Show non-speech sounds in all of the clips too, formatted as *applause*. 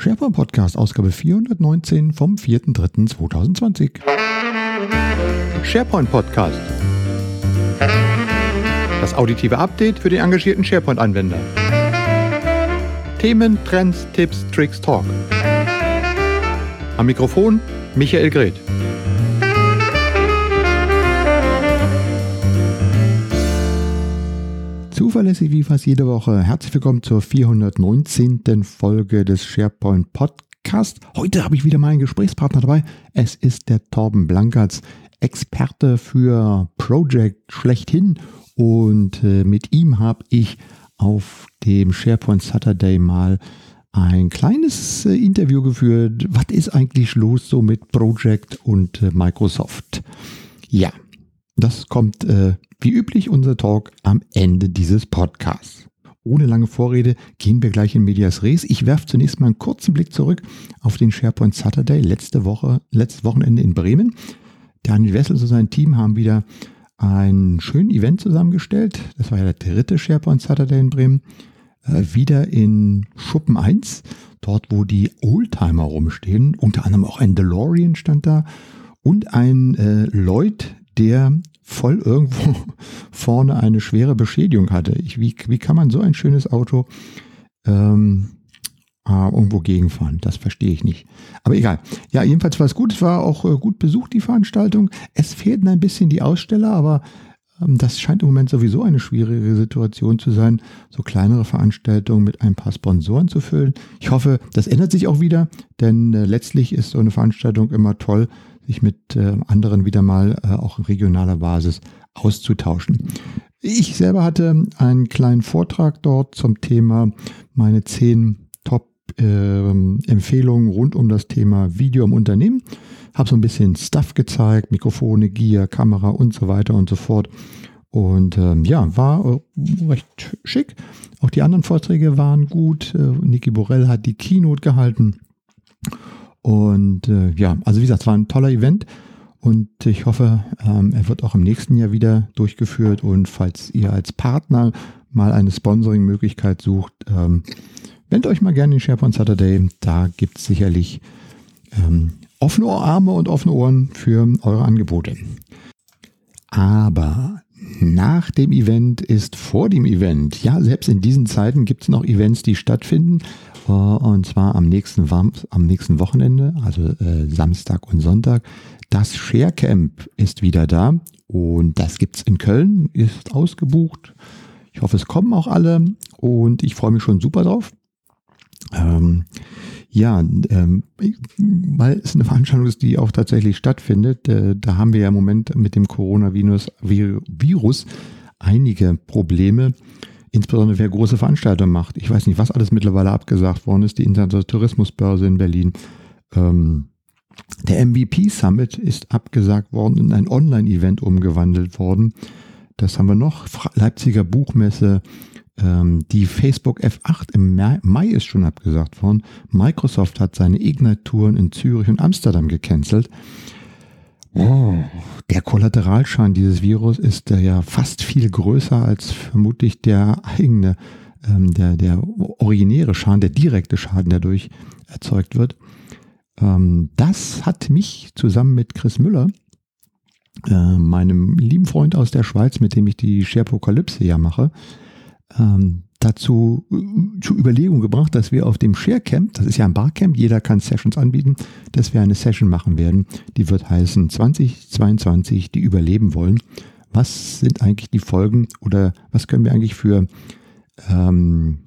SharePoint Podcast, Ausgabe 419 vom 4.3.2020. SharePoint Podcast. Das auditive Update für den engagierten SharePoint-Anwender. Themen, Trends, Tipps, Tricks, Talk. Am Mikrofon Michael Greth. Zuverlässig wie fast jede Woche. Herzlich willkommen zur 419. Folge des SharePoint Podcast. Heute habe ich wieder meinen Gesprächspartner dabei. Es ist der Torben Blankertz, Experte für Project schlechthin. Und äh, mit ihm habe ich auf dem SharePoint Saturday mal ein kleines äh, Interview geführt. Was ist eigentlich los so mit Project und äh, Microsoft? Ja, das kommt äh, wie üblich unser Talk am Ende dieses Podcasts. Ohne lange Vorrede gehen wir gleich in Medias Res. Ich werfe zunächst mal einen kurzen Blick zurück auf den SharePoint Saturday letzte Woche, letztes Wochenende in Bremen. Daniel Wessel und sein Team haben wieder ein schönes Event zusammengestellt. Das war ja der dritte SharePoint Saturday in Bremen. Äh, wieder in Schuppen 1, dort wo die Oldtimer rumstehen. Unter anderem auch ein DeLorean stand da und ein äh, Lloyd, der voll irgendwo *laughs* vorne eine schwere Beschädigung hatte. Ich, wie, wie kann man so ein schönes Auto ähm, äh, irgendwo gegenfahren? Das verstehe ich nicht. Aber egal. Ja, jedenfalls war es gut. Es war auch äh, gut besucht, die Veranstaltung. Es fehlten ein bisschen die Aussteller, aber ähm, das scheint im Moment sowieso eine schwierige Situation zu sein, so kleinere Veranstaltungen mit ein paar Sponsoren zu füllen. Ich hoffe, das ändert sich auch wieder, denn äh, letztlich ist so eine Veranstaltung immer toll, sich mit äh, anderen wieder mal äh, auch regionaler Basis auszutauschen. Ich selber hatte einen kleinen Vortrag dort zum Thema meine zehn Top-Empfehlungen äh, rund um das Thema Video im Unternehmen. Habe so ein bisschen Stuff gezeigt, Mikrofone, Gear, Kamera und so weiter und so fort. Und ähm, ja, war äh, recht schick. Auch die anderen Vorträge waren gut. Äh, Niki Borell hat die Keynote gehalten. Und äh, ja, also wie gesagt, es war ein toller Event und ich hoffe, ähm, er wird auch im nächsten Jahr wieder durchgeführt. Und falls ihr als Partner mal eine Sponsoring-Möglichkeit sucht, ähm, wendet euch mal gerne in SharePoint Saturday. Da gibt es sicherlich ähm, offene Arme und offene Ohren für eure Angebote. Aber nach dem Event ist vor dem Event. Ja, selbst in diesen Zeiten gibt es noch Events, die stattfinden. Und zwar am nächsten, am nächsten Wochenende, also äh, Samstag und Sonntag. Das Sharecamp ist wieder da und das gibt es in Köln, ist ausgebucht. Ich hoffe, es kommen auch alle und ich freue mich schon super drauf. Ähm, ja, ähm, weil es eine Veranstaltung ist, die auch tatsächlich stattfindet. Äh, da haben wir ja im Moment mit dem Coronavirus Virus einige Probleme, insbesondere wer große Veranstaltungen macht. Ich weiß nicht, was alles mittlerweile abgesagt worden ist. Die Internationale Tourismusbörse in Berlin. Ähm, der MVP Summit ist abgesagt worden in ein Online-Event umgewandelt worden. Das haben wir noch. Leipziger Buchmesse ähm, die Facebook F8 im Mai ist schon abgesagt worden. Microsoft hat seine Ignite-Touren in Zürich und Amsterdam gecancelt. Oh, der Kollateralschaden dieses Virus ist äh, ja fast viel größer als vermutlich der eigene, ähm, der, der originäre Schaden, der direkte Schaden, der dadurch erzeugt wird. Ähm, das hat mich zusammen mit Chris Müller, äh, meinem lieben Freund aus der Schweiz, mit dem ich die Sharepokalypse ja mache, ähm, dazu äh, zur Überlegung gebracht, dass wir auf dem Sharecamp, das ist ja ein Barcamp, jeder kann Sessions anbieten, dass wir eine Session machen werden, die wird heißen 2022, die überleben wollen. Was sind eigentlich die Folgen oder was können wir eigentlich für ähm,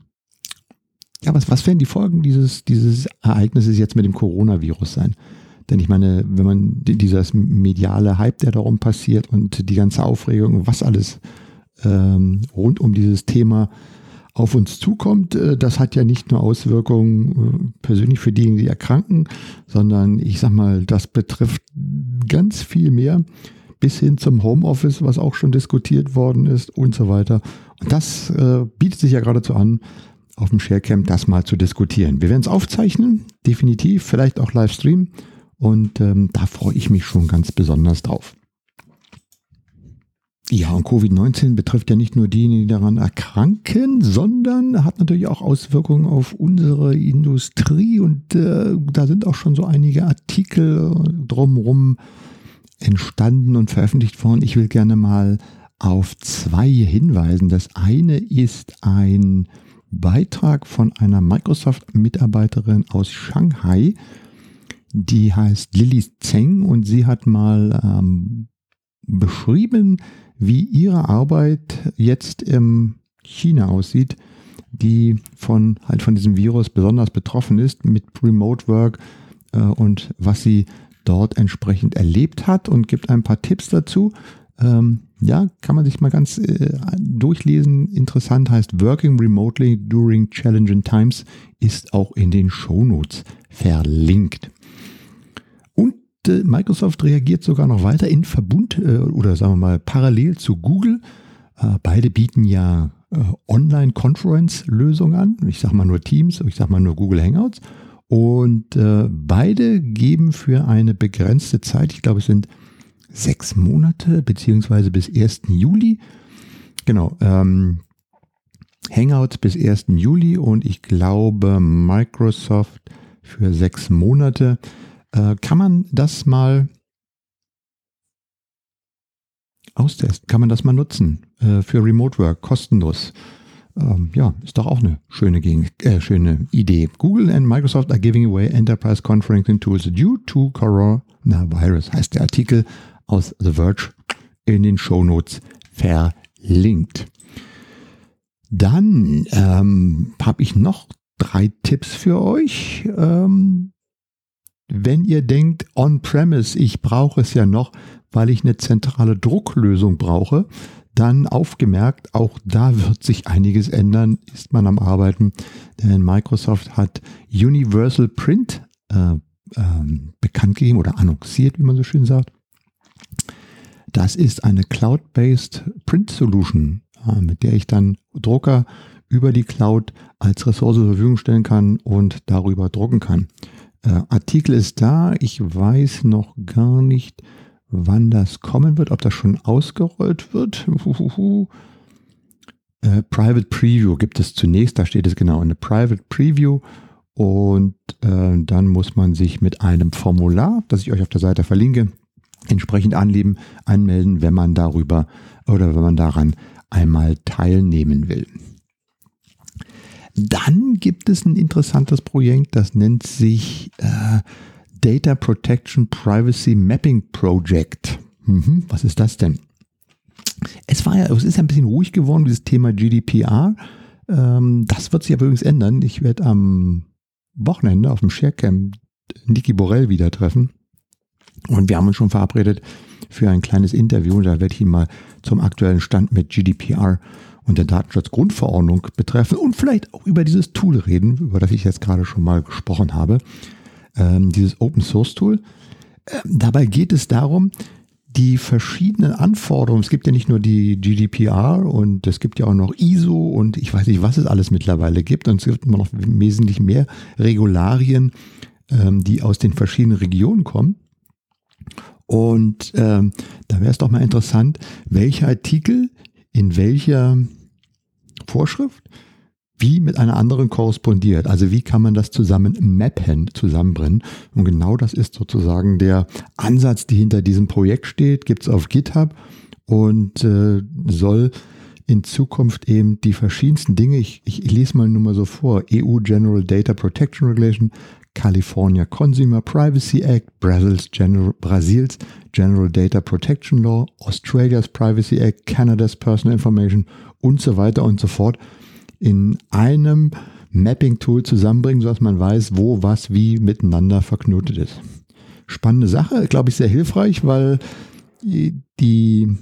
ja, was, was werden die Folgen dieses, dieses Ereignisses jetzt mit dem Coronavirus sein? Denn ich meine, wenn man dieser mediale Hype, der darum passiert und die ganze Aufregung, was alles ähm, rund um dieses Thema auf uns zukommt, äh, das hat ja nicht nur Auswirkungen äh, persönlich für diejenigen, die erkranken, sondern ich sag mal, das betrifft ganz viel mehr bis hin zum Homeoffice, was auch schon diskutiert worden ist und so weiter. Und das äh, bietet sich ja geradezu an, auf dem Sharecamp das mal zu diskutieren. Wir werden es aufzeichnen, definitiv, vielleicht auch live streamen und ähm, da freue ich mich schon ganz besonders drauf. Ja, und Covid-19 betrifft ja nicht nur diejenigen, die daran erkranken, sondern hat natürlich auch Auswirkungen auf unsere Industrie. Und äh, da sind auch schon so einige Artikel drumherum entstanden und veröffentlicht worden. Ich will gerne mal auf zwei hinweisen. Das eine ist ein Beitrag von einer Microsoft-Mitarbeiterin aus Shanghai, die heißt Lilly Zeng und sie hat mal ähm, beschrieben, wie ihre Arbeit jetzt in China aussieht, die von halt von diesem Virus besonders betroffen ist mit Remote Work äh, und was sie dort entsprechend erlebt hat und gibt ein paar Tipps dazu. Ähm, ja, kann man sich mal ganz äh, durchlesen. Interessant heißt Working Remotely During Challenging Times ist auch in den Shownotes verlinkt. Äh, Microsoft reagiert sogar noch weiter in Verbund äh, oder sagen wir mal parallel zu Google. Äh, beide bieten ja Online-Conference-Lösungen an. Ich sage mal nur Teams, ich sage mal nur Google Hangouts. Und beide geben für eine begrenzte Zeit, ich glaube es sind sechs Monate, beziehungsweise bis 1. Juli. Genau, ähm, Hangouts bis 1. Juli und ich glaube Microsoft für sechs Monate. Äh, kann man das mal austesten? Kann man das mal nutzen äh, für Remote Work kostenlos? Ähm, ja, ist doch auch eine schöne, äh, schöne Idee. Google and Microsoft are giving away enterprise conferencing tools due to coronavirus, heißt der Artikel aus The Verge in den Show Notes verlinkt. Dann ähm, habe ich noch drei Tipps für euch. Ähm, wenn ihr denkt, on-premise, ich brauche es ja noch, weil ich eine zentrale Drucklösung brauche, dann aufgemerkt, auch da wird sich einiges ändern, ist man am Arbeiten, denn Microsoft hat Universal Print äh, ähm, bekannt gegeben oder annonciert, wie man so schön sagt. Das ist eine Cloud-based Print Solution, äh, mit der ich dann Drucker über die Cloud als Ressource zur Verfügung stellen kann und darüber drucken kann. Äh, Artikel ist da. Ich weiß noch gar nicht, wann das kommen wird, ob das schon ausgerollt wird. äh, Private Preview gibt es zunächst, da steht es genau, eine Private Preview und äh, dann muss man sich mit einem Formular, das ich euch auf der Seite verlinke, entsprechend anleben, anmelden, wenn man darüber oder wenn man daran einmal teilnehmen will. Dann gibt es ein interessantes Projekt, das nennt sich äh, Data Protection Privacy Mapping Project. Mhm, was ist das denn? Es war ja, es ist ein bisschen ruhig geworden, dieses Thema GDPR. Ähm, das wird sich aber übrigens ändern. Ich werde am Wochenende auf dem Sharecamp Niki Borrell wieder treffen. Und wir haben uns schon verabredet für ein kleines Interview. Da werde ich ihn mal zum aktuellen Stand mit GDPR und der Datenschutzgrundverordnung betreffen und vielleicht auch über dieses Tool reden, über das ich jetzt gerade schon mal gesprochen habe. Ähm, dieses Open Source Tool. Ähm, dabei geht es darum, die verschiedenen Anforderungen, es gibt ja nicht nur die GDPR und es gibt ja auch noch ISO und ich weiß nicht, was es alles mittlerweile gibt und es gibt immer noch wesentlich mehr Regularien, ähm, die aus den verschiedenen Regionen kommen. Und ähm, da wäre es doch mal interessant, welcher Artikel in welcher Vorschrift wie mit einer anderen korrespondiert. Also wie kann man das zusammen mappen, zusammenbringen. Und genau das ist sozusagen der Ansatz, die hinter diesem Projekt steht, gibt es auf GitHub und äh, soll in Zukunft eben die verschiedensten Dinge, ich, ich, ich lese mal nur mal so vor, EU General Data Protection Regulation, California Consumer Privacy Act, Brazil's General, Brasils General Data Protection Law, Australia's Privacy Act, Canada's Personal Information und so weiter und so fort in einem Mapping-Tool zusammenbringen, sodass man weiß, wo was wie miteinander verknotet ist. Spannende Sache, glaube ich, sehr hilfreich, weil die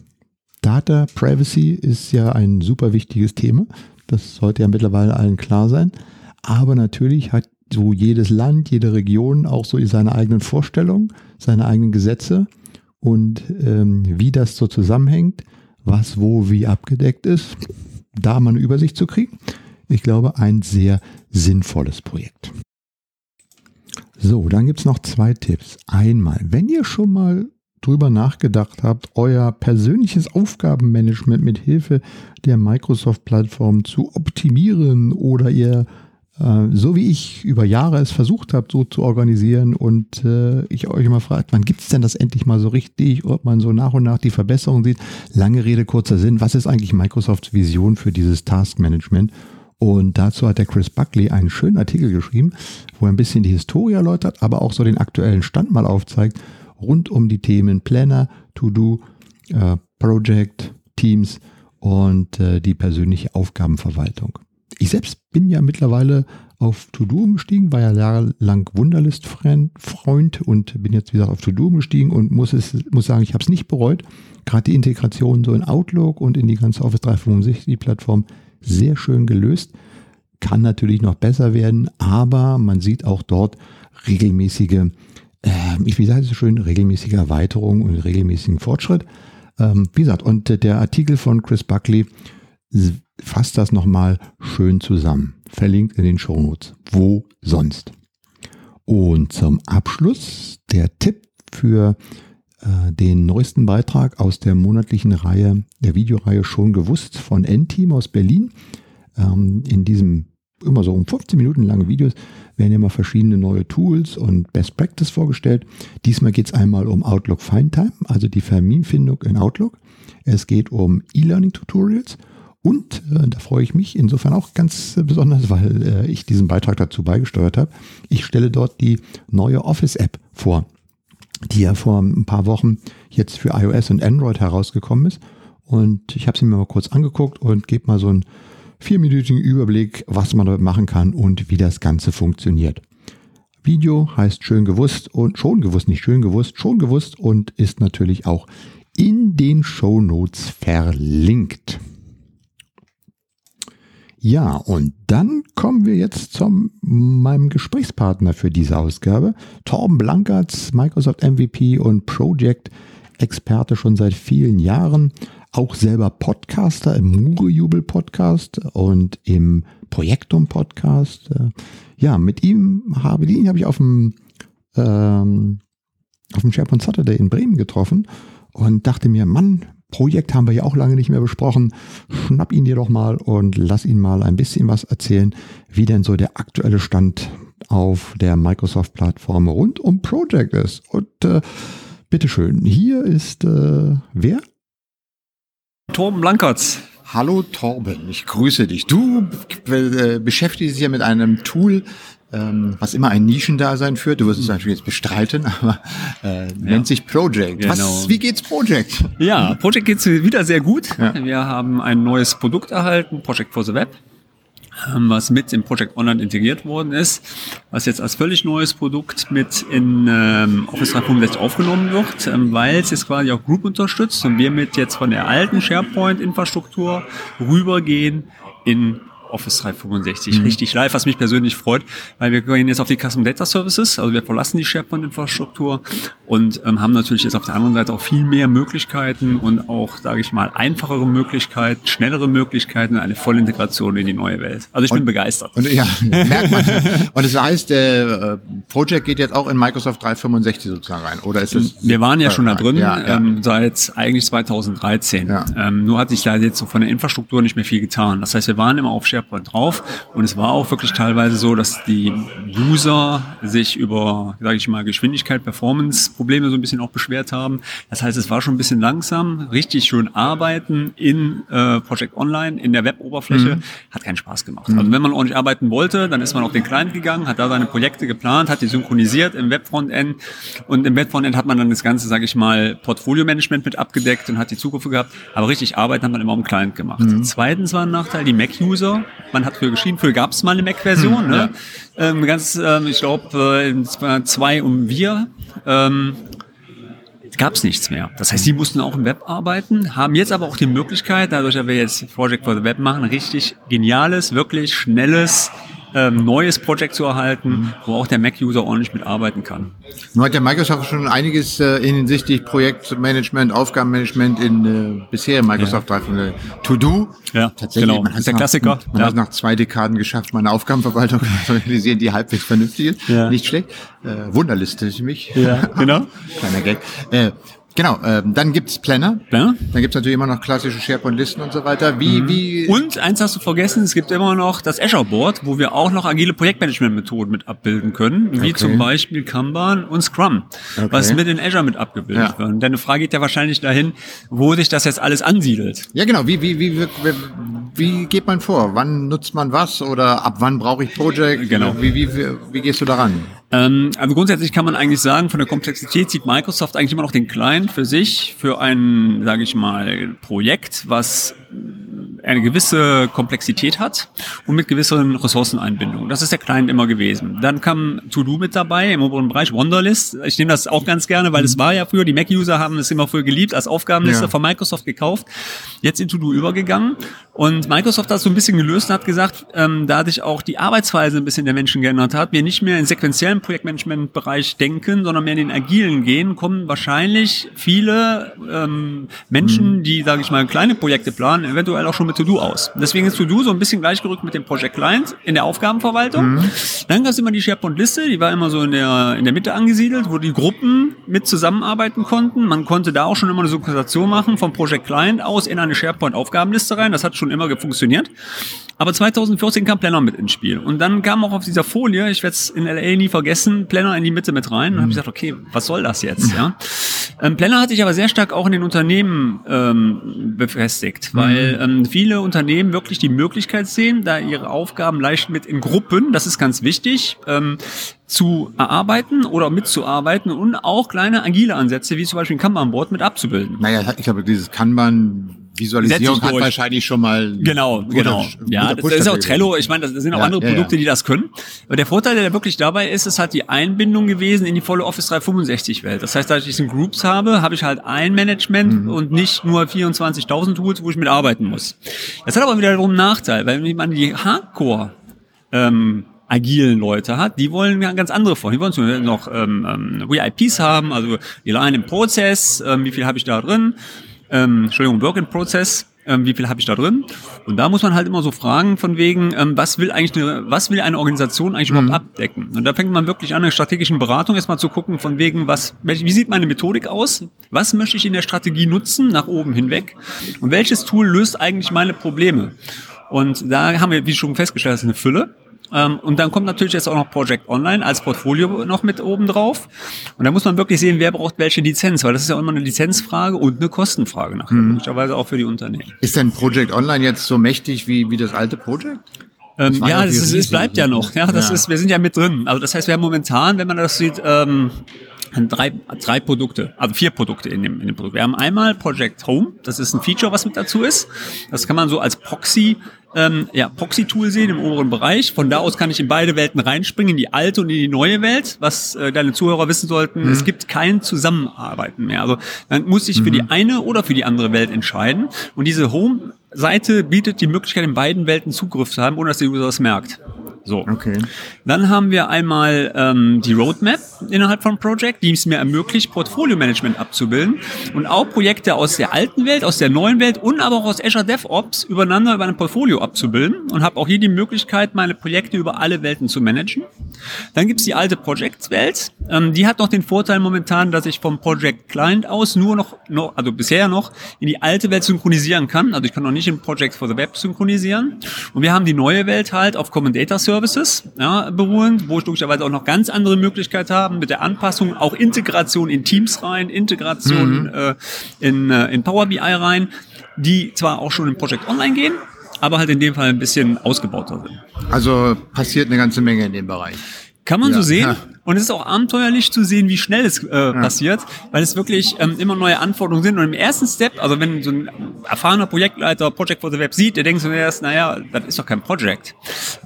Data Privacy ist ja ein super wichtiges Thema. Das sollte ja mittlerweile allen klar sein. Aber natürlich hat so jedes Land, jede Region auch so seine eigenen Vorstellungen, seine eigenen Gesetze und ähm, wie das so zusammenhängt, was wo wie abgedeckt ist, da mal eine Übersicht zu kriegen. Ich glaube, ein sehr sinnvolles Projekt. So, dann gibt es noch zwei Tipps. Einmal, wenn ihr schon mal drüber nachgedacht habt, euer persönliches Aufgabenmanagement mit Hilfe der Microsoft-Plattform zu optimieren oder ihr so wie ich über Jahre es versucht habe, so zu organisieren und äh, ich euch immer fragt, wann gibt es denn das endlich mal so richtig, ob man so nach und nach die Verbesserungen sieht. Lange Rede, kurzer Sinn, was ist eigentlich Microsofts Vision für dieses Taskmanagement? Und dazu hat der Chris Buckley einen schönen Artikel geschrieben, wo er ein bisschen die Historie erläutert, aber auch so den aktuellen Stand mal aufzeigt, rund um die Themen Planner, To-Do, äh, Project, Teams und äh, die persönliche Aufgabenverwaltung. Ich selbst bin ja mittlerweile auf To-Do umgestiegen, war ja jahrelang Wunderlist-Freund und bin jetzt, wie gesagt, auf To-Do umgestiegen und muss, es, muss sagen, ich habe es nicht bereut. Gerade die Integration so in Outlook und in die ganze Office 365-Plattform sehr schön gelöst. Kann natürlich noch besser werden, aber man sieht auch dort regelmäßige, äh, ich wie sage es so schön, regelmäßige Erweiterung und regelmäßigen Fortschritt. Ähm, wie gesagt, und der Artikel von Chris Buckley fasst das nochmal schön zusammen. Verlinkt in den Shownotes. Wo sonst? Und zum Abschluss der Tipp für äh, den neuesten Beitrag aus der monatlichen Reihe, der Videoreihe schon gewusst von N-Team aus Berlin. Ähm, in diesem immer so um 15 Minuten lange Videos werden immer verschiedene neue Tools und Best Practice vorgestellt. Diesmal geht es einmal um Outlook Findtime, also die Terminfindung in Outlook. Es geht um E-Learning Tutorials und äh, da freue ich mich insofern auch ganz besonders, weil äh, ich diesen Beitrag dazu beigesteuert habe. Ich stelle dort die neue Office-App vor die ja vor ein paar Wochen jetzt für iOS und Android herausgekommen ist. Und ich habe sie mir mal kurz angeguckt und gebe mal so einen vierminütigen Überblick, was man damit machen kann und wie das Ganze funktioniert. Video heißt schön gewusst und schon gewusst, nicht schön gewusst, schon gewusst und ist natürlich auch in den Show Notes verlinkt. Ja, und dann kommen wir jetzt zu meinem Gesprächspartner für diese Ausgabe. Torben Blankertz, Microsoft MVP und Project Experte schon seit vielen Jahren. Auch selber Podcaster im Mure Podcast und im Projektum Podcast. Ja, mit ihm habe, ihn habe ich auf dem, ähm, auf dem SharePoint Saturday in Bremen getroffen und dachte mir, Mann, Projekt haben wir ja auch lange nicht mehr besprochen. Schnapp ihn dir doch mal und lass ihn mal ein bisschen was erzählen, wie denn so der aktuelle Stand auf der Microsoft-Plattform rund um Project ist. Und äh, bitteschön, hier ist äh, wer? Torben Blankertz. Hallo Torben, ich grüße dich. Du äh, beschäftigst dich ja mit einem Tool, ähm, was immer ein Nischendasein führt. Du wirst es natürlich jetzt bestreiten, *laughs* aber äh, ja. nennt sich Project. Genau. Was, wie geht's Project? Ja, Project geht's wieder sehr gut. Ja. Wir haben ein neues Produkt erhalten, Project for the Web ähm, was mit im Project Online integriert worden ist, was jetzt als völlig neues Produkt mit in ähm, Office 365 aufgenommen wird, ähm, weil es jetzt quasi auch Group unterstützt und wir mit jetzt von der alten SharePoint-Infrastruktur rübergehen in Office 365 mhm. richtig live, was mich persönlich freut, weil wir gehen jetzt auf die Custom Data Services, also wir verlassen die SharePoint-Infrastruktur und ähm, haben natürlich jetzt auf der anderen Seite auch viel mehr Möglichkeiten und auch, sage ich mal, einfachere Möglichkeiten, schnellere Möglichkeiten, eine Vollintegration in die neue Welt. Also ich und, bin begeistert. Und, ja, merkt man. und das heißt, äh, Project geht jetzt auch in Microsoft 365 sozusagen rein, oder ist es? Wir waren ja schon da drin ja, ja. Ähm, seit eigentlich 2013. Ja. Ähm, nur hat sich da jetzt so von der Infrastruktur nicht mehr viel getan. Das heißt, wir waren immer auf SharePoint SharePoint drauf. Und es war auch wirklich teilweise so, dass die User sich über, sage ich mal, Geschwindigkeit, Performance-Probleme so ein bisschen auch beschwert haben. Das heißt, es war schon ein bisschen langsam. Richtig schön arbeiten in äh, Project Online, in der Web-Oberfläche, mhm. hat keinen Spaß gemacht. Mhm. Also wenn man ordentlich arbeiten wollte, dann ist man auf den Client gegangen, hat da seine Projekte geplant, hat die synchronisiert im Web-Frontend. Und im Web-Frontend hat man dann das ganze, sage ich mal, Portfolio-Management mit abgedeckt und hat die Zugriffe gehabt. Aber richtig arbeiten hat man immer am Client gemacht. Mhm. Zweitens war ein Nachteil, die Mac-User man hat früher geschrieben, früher gab es mal eine Mac-Version. Hm, ne? Ja. Ähm, ganz, ähm, ich glaube, in zwei um wir ähm, gab es nichts mehr. Das heißt, die mussten auch im Web arbeiten, haben jetzt aber auch die Möglichkeit, dadurch, dass wir jetzt Project for the Web machen, richtig geniales, wirklich schnelles ähm, neues Projekt zu erhalten, mhm. wo auch der Mac-User ordentlich mitarbeiten kann. Nun hat der Microsoft schon einiges äh, hinsichtlich Projektmanagement, Aufgabenmanagement in äh, bisherigen Microsoft ja. 3 To-Do. Ja, tatsächlich. Genau. Man ist der Klassiker. Nach, man ja. hat nach zwei Dekaden geschafft, meine Aufgabenverwaltung *laughs* zu realisieren, die halbwegs vernünftig ist. Ja. Nicht schlecht. Äh, Wunderliste für mich. Ja, genau. *laughs* Kleiner Gag. Äh, Genau, ähm, dann gibt's Planner. Planner. Dann gibt's natürlich immer noch klassische SharePoint-Listen und so weiter. Wie, mhm. wie und eins hast du vergessen, es gibt immer noch das Azure Board, wo wir auch noch agile Projektmanagement-Methoden mit abbilden können, wie okay. zum Beispiel Kanban und Scrum, okay. was mit in Azure mit abgebildet ja. wird. deine Frage geht ja wahrscheinlich dahin, wo sich das jetzt alles ansiedelt. Ja, genau. Wie, wie, wie, wie, wie geht man vor? Wann nutzt man was oder ab wann brauche ich Project? Genau. Wie, wie, wie, wie gehst du daran? Ähm, also grundsätzlich kann man eigentlich sagen, von der Komplexität sieht Microsoft eigentlich immer noch den Client für sich, für ein, sage ich mal, Projekt, was eine gewisse Komplexität hat und mit gewissen Ressourceneinbindungen. Das ist der Client immer gewesen. Dann kam To-Do mit dabei im oberen Bereich, Wonderlist. Ich nehme das auch ganz gerne, weil es war ja früher, die Mac-User haben es immer früher geliebt, als Aufgabenliste ja. von Microsoft gekauft, jetzt in To-Do übergegangen. Und Microsoft hat das so ein bisschen gelöst und hat gesagt, ähm, da sich auch die Arbeitsweise ein bisschen der Menschen geändert hat, wir nicht mehr in sequenziellen Projektmanagement-Bereich denken, sondern mehr in den agilen gehen, kommen wahrscheinlich viele ähm, Menschen, mhm. die, sage ich mal, kleine Projekte planen, eventuell auch schon mit To-Do aus. Deswegen ist To-Do so ein bisschen gleichgerückt mit dem Project Client in der Aufgabenverwaltung. Mhm. Dann gab es immer die SharePoint-Liste, die war immer so in der, in der Mitte angesiedelt, wo die Gruppen mit zusammenarbeiten konnten. Man konnte da auch schon immer eine Synchronisation machen vom Project Client aus in eine SharePoint-Aufgabenliste rein. Das hat schon immer funktioniert. Aber 2014 kam Planner mit ins Spiel. Und dann kam auch auf dieser Folie, ich werde es in LA nie vergessen, Planner in die Mitte mit rein. Und habe ich gesagt, okay, was soll das jetzt? Ja? Ähm, Planner hat sich aber sehr stark auch in den Unternehmen ähm, befestigt, weil mhm. ähm, viele Unternehmen wirklich die Möglichkeit sehen, da ihre Aufgaben leicht mit in Gruppen, das ist ganz wichtig, ähm, zu erarbeiten oder mitzuarbeiten und auch kleine agile Ansätze, wie zum Beispiel ein Kanban-Board mit abzubilden. Naja, ich glaube, dieses Kanban Visualisierung hat wahrscheinlich schon mal. Genau, genau. Ja, das, ist auch Trello. Ich meine, das sind auch ja, andere Produkte, ja, ja. die das können. Aber der Vorteil, der wirklich dabei ist, ist halt die Einbindung gewesen in die volle Office 365 Welt. Das heißt, da ich diesen Groups habe, habe ich halt ein Management mhm. und nicht nur 24.000 Tools, wo ich mitarbeiten muss. Das hat aber wiederum einen Nachteil, weil man die Hardcore ähm, agilen Leute hat, die wollen ganz andere vor. Die wollen noch ähm, ähm, VIPs haben, also die Line im Prozess, ähm, wie viel habe ich da drin ähm, Entschuldigung, Work in Process, ähm, wie viel habe ich da drin? Und da muss man halt immer so fragen von wegen, ähm, was will eigentlich eine, was will eine Organisation eigentlich überhaupt mhm. abdecken? Und da fängt man wirklich an, eine strategischen Beratung erstmal zu gucken von wegen, was, wie sieht meine Methodik aus? Was möchte ich in der Strategie nutzen, nach oben hinweg? Und welches Tool löst eigentlich meine Probleme? Und da haben wir, wie schon festgestellt, das ist eine Fülle. Ähm, und dann kommt natürlich jetzt auch noch Project Online als Portfolio noch mit oben drauf. Und da muss man wirklich sehen, wer braucht welche Lizenz, weil das ist ja immer eine Lizenzfrage und eine Kostenfrage nachher, mhm. möglicherweise auch für die Unternehmen. Ist denn Project Online jetzt so mächtig wie, wie das alte Project? Ähm, ja, das ist, es bleibt ja noch. Ja, das ja. ist, wir sind ja mit drin. Also das heißt, wir haben momentan, wenn man das sieht, ähm, drei, drei Produkte, also vier Produkte in dem, in dem Produkt. Wir haben einmal Project Home, das ist ein Feature, was mit dazu ist. Das kann man so als Proxy ähm, ja, Proxy-Tool sehen im oberen Bereich. Von da aus kann ich in beide Welten reinspringen, in die alte und in die neue Welt. Was äh, deine Zuhörer wissen sollten, mhm. es gibt kein Zusammenarbeiten mehr. Also dann muss ich mhm. für die mhm. eine oder für die andere Welt entscheiden. Und diese Home-Seite bietet die Möglichkeit, in beiden Welten Zugriff zu haben, ohne dass der User das merkt. So. Okay. Dann haben wir einmal ähm, die Roadmap innerhalb von Project, die es mir ermöglicht, Portfolio-Management abzubilden und auch Projekte aus der alten Welt, aus der neuen Welt und aber auch aus Azure DevOps übereinander über ein Portfolio abzubilden und habe auch hier die Möglichkeit, meine Projekte über alle Welten zu managen. Dann gibt's die alte Project-Welt. Ähm, die hat noch den Vorteil momentan, dass ich vom Project Client aus nur noch, noch, also bisher noch, in die alte Welt synchronisieren kann. Also ich kann noch nicht in Project for the Web synchronisieren. Und wir haben die neue Welt halt auf Common Data Server Services ja, beruhen, wo ich logischerweise auch noch ganz andere Möglichkeiten haben mit der Anpassung, auch Integration in Teams rein, Integration mhm. äh, in, äh, in Power BI rein, die zwar auch schon in Project Online gehen, aber halt in dem Fall ein bisschen ausgebauter sind. Also passiert eine ganze Menge in dem Bereich. Kann man ja. so sehen. *laughs* Und es ist auch abenteuerlich zu sehen, wie schnell es äh, ja. passiert, weil es wirklich ähm, immer neue Anforderungen sind. Und im ersten Step, also wenn so ein erfahrener Projektleiter Project for the Web sieht, der denkt so erst, naja, das ist doch kein Project.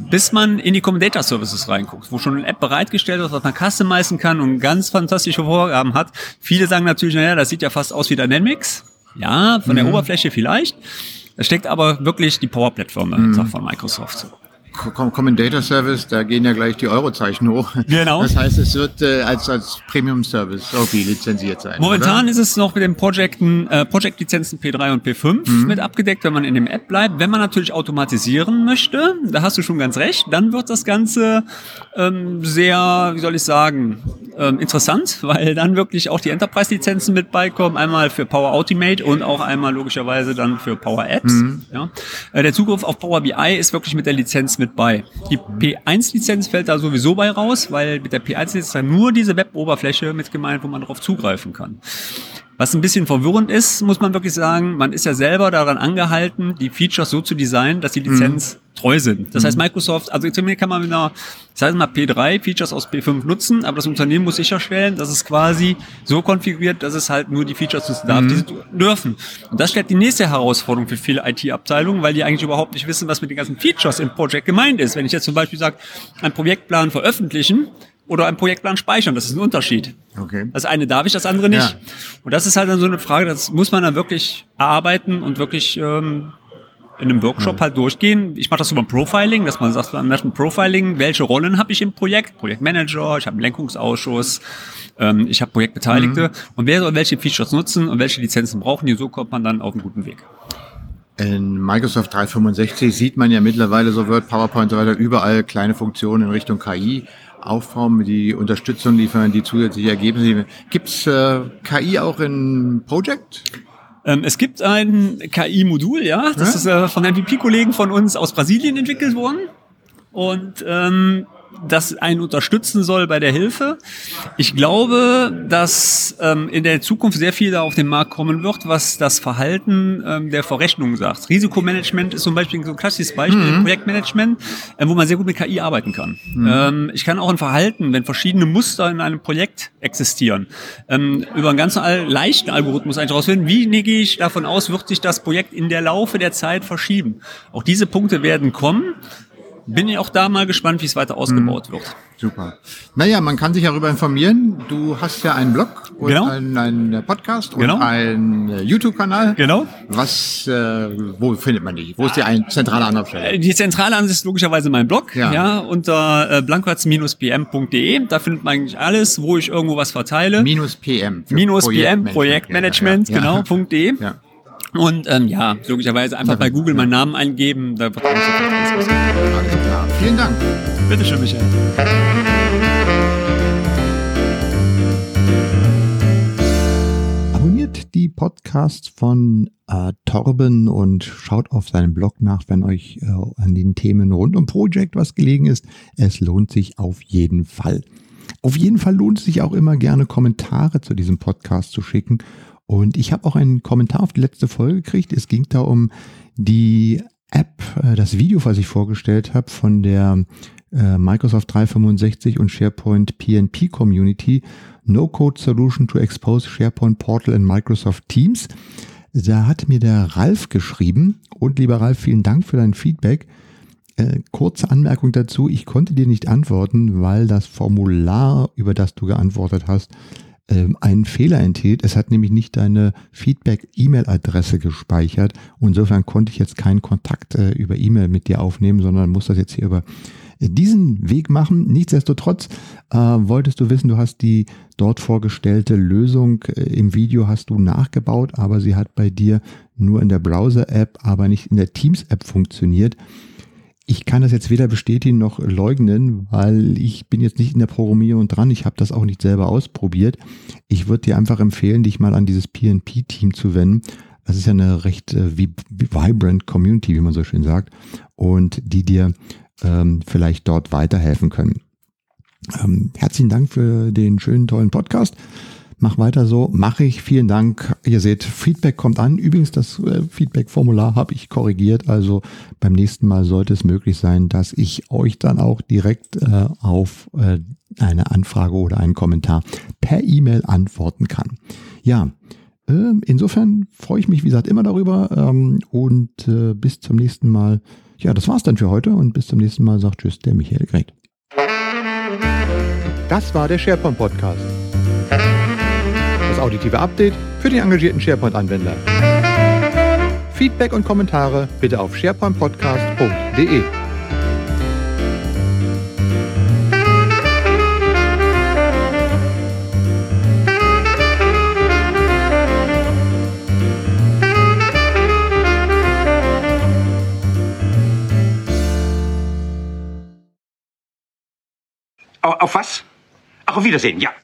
Bis man in die Common Data Services reinguckt, wo schon eine App bereitgestellt ist, was man customizen kann und ganz fantastische Vorgaben hat. Viele sagen natürlich, naja, das sieht ja fast aus wie Dynamics. Ja, von mhm. der Oberfläche vielleicht. Da steckt aber wirklich die Power-Plattform mhm. von Microsoft. Common Data Service, da gehen ja gleich die Eurozeichen hoch. Genau. Das heißt, es wird äh, als, als Premium Service irgendwie lizenziert sein. Momentan oder? ist es noch mit den Projekten, äh, Project-Lizenzen P3 und P5 mhm. mit abgedeckt, wenn man in dem App bleibt. Wenn man natürlich automatisieren möchte, da hast du schon ganz recht, dann wird das Ganze ähm, sehr, wie soll ich sagen, ähm, interessant, *laughs* weil dann wirklich auch die Enterprise-Lizenzen mit beikommen, einmal für Power Automate und auch einmal logischerweise dann für Power Apps. Mhm. Ja. Äh, der Zugriff auf Power BI ist wirklich mit der Lizenz mit bei. Die P1-Lizenz fällt da sowieso bei raus, weil mit der P1 ist dann nur diese Web-Oberfläche mit gemeint, wo man darauf zugreifen kann. Was ein bisschen verwirrend ist, muss man wirklich sagen, man ist ja selber daran angehalten, die Features so zu designen, dass die mhm. Lizenz mhm. treu sind. Das heißt, mhm. Microsoft, also zumindest kann man mit einer, das heißt mal P3 Features aus P5 nutzen, aber das Unternehmen muss sicherstellen, dass es quasi so konfiguriert, dass es halt nur die Features nutzen darf, mhm. die sie dürfen. Und das stellt die nächste Herausforderung für viele IT-Abteilungen, weil die eigentlich überhaupt nicht wissen, was mit den ganzen Features im Projekt gemeint ist. Wenn ich jetzt zum Beispiel sage, einen Projektplan veröffentlichen, oder einen Projektplan speichern. Das ist ein Unterschied. Okay. Das eine darf ich, das andere nicht. Ja. Und das ist halt dann so eine Frage, das muss man dann wirklich erarbeiten und wirklich ähm, in einem Workshop ja. halt durchgehen. Ich mache das über ein Profiling, dass man sagt, man macht ein Profiling, welche Rollen habe ich im Projekt? Projektmanager, ich habe einen Lenkungsausschuss, ähm, ich habe Projektbeteiligte mhm. und wer soll welche Features nutzen und welche Lizenzen brauchen die, so kommt man dann auf einen guten Weg. In Microsoft 365 sieht man ja mittlerweile so Word, PowerPoint und so weiter überall kleine Funktionen in Richtung KI. Aufbauen, die Unterstützung liefern, die zusätzliche Ergebnisse. Gibt es äh, KI auch in Project? Ähm, es gibt ein KI-Modul, ja. Das ja? ist äh, von MVP-Kollegen von uns aus Brasilien entwickelt worden. Und ähm, das einen unterstützen soll bei der Hilfe. Ich glaube, dass ähm, in der Zukunft sehr viel da auf den Markt kommen wird, was das Verhalten ähm, der Verrechnung sagt. Risikomanagement ist zum Beispiel so ein klassisches Beispiel, mhm. Projektmanagement, äh, wo man sehr gut mit KI arbeiten kann. Mhm. Ähm, ich kann auch ein Verhalten, wenn verschiedene Muster in einem Projekt existieren, ähm, über einen ganz leichten Algorithmus eigentlich rausfinden, wie gehe ich davon aus, wird sich das Projekt in der Laufe der Zeit verschieben. Auch diese Punkte werden kommen bin ich auch da mal gespannt, wie es weiter ausgebaut hm. wird. Super. Naja, man kann sich darüber informieren. Du hast ja einen Blog und genau. einen, einen Podcast und genau. einen äh, YouTube-Kanal. Genau. Was, äh, wo findet man dich? Wo ist die ein, zentrale Anlaufstelle? Äh, die zentrale Anlaufstelle ist logischerweise mein Blog, ja, ja unter äh, blankwatz-pm.de. Da findet man eigentlich alles, wo ich irgendwo was verteile. Minus PM. Minus PM, Projektmanagement, ja, ja, genau, .de. Ja. Und ähm, ja, logischerweise einfach bei Google meinen Namen eingeben, da wird alles Alles klar. Vielen Dank. Bitte schön, Michael. Abonniert die Podcasts von äh, Torben und schaut auf seinem Blog nach, wenn euch äh, an den Themen rund um Project was gelegen ist. Es lohnt sich auf jeden Fall. Auf jeden Fall lohnt es sich auch immer gerne Kommentare zu diesem Podcast zu schicken und ich habe auch einen Kommentar auf die letzte Folge gekriegt. Es ging da um die App, äh, das Video, was ich vorgestellt habe von der äh, Microsoft 365 und SharePoint PNP Community. No Code Solution to Expose SharePoint Portal in Microsoft Teams. Da hat mir der Ralf geschrieben. Und lieber Ralf, vielen Dank für dein Feedback. Äh, kurze Anmerkung dazu. Ich konnte dir nicht antworten, weil das Formular, über das du geantwortet hast, ähm, einen Fehler enthielt. Es hat nämlich nicht deine Feedback-E-Mail-Adresse gespeichert. insofern konnte ich jetzt keinen Kontakt äh, über E-Mail mit dir aufnehmen, sondern muss das jetzt hier über diesen Weg machen. Nichtsdestotrotz äh, wolltest du wissen, du hast die dort vorgestellte Lösung äh, im Video hast du nachgebaut, aber sie hat bei dir nur in der Browser-App, aber nicht in der Teams-App funktioniert. Ich kann das jetzt weder bestätigen noch leugnen, weil ich bin jetzt nicht in der Programmierung dran. Ich habe das auch nicht selber ausprobiert. Ich würde dir einfach empfehlen, dich mal an dieses PNP-Team zu wenden. Das ist ja eine recht äh, vibrant Community, wie man so schön sagt, und die dir ähm, vielleicht dort weiterhelfen können. Ähm, herzlichen Dank für den schönen, tollen Podcast. Mach weiter so, mache ich. Vielen Dank. Ihr seht, Feedback kommt an. Übrigens, das äh, Feedback-Formular habe ich korrigiert. Also beim nächsten Mal sollte es möglich sein, dass ich euch dann auch direkt äh, auf äh, eine Anfrage oder einen Kommentar per E-Mail antworten kann. Ja, äh, insofern freue ich mich, wie gesagt, immer darüber. Ähm, und äh, bis zum nächsten Mal. Ja, das war's dann für heute und bis zum nächsten Mal sagt Tschüss, der Michael Gret. Das war der SharePoint Podcast auditive Update für den engagierten SharePoint-Anwender. Feedback und Kommentare bitte auf sharepointpodcast.de. Auf was? Ach, auf Wiedersehen, ja.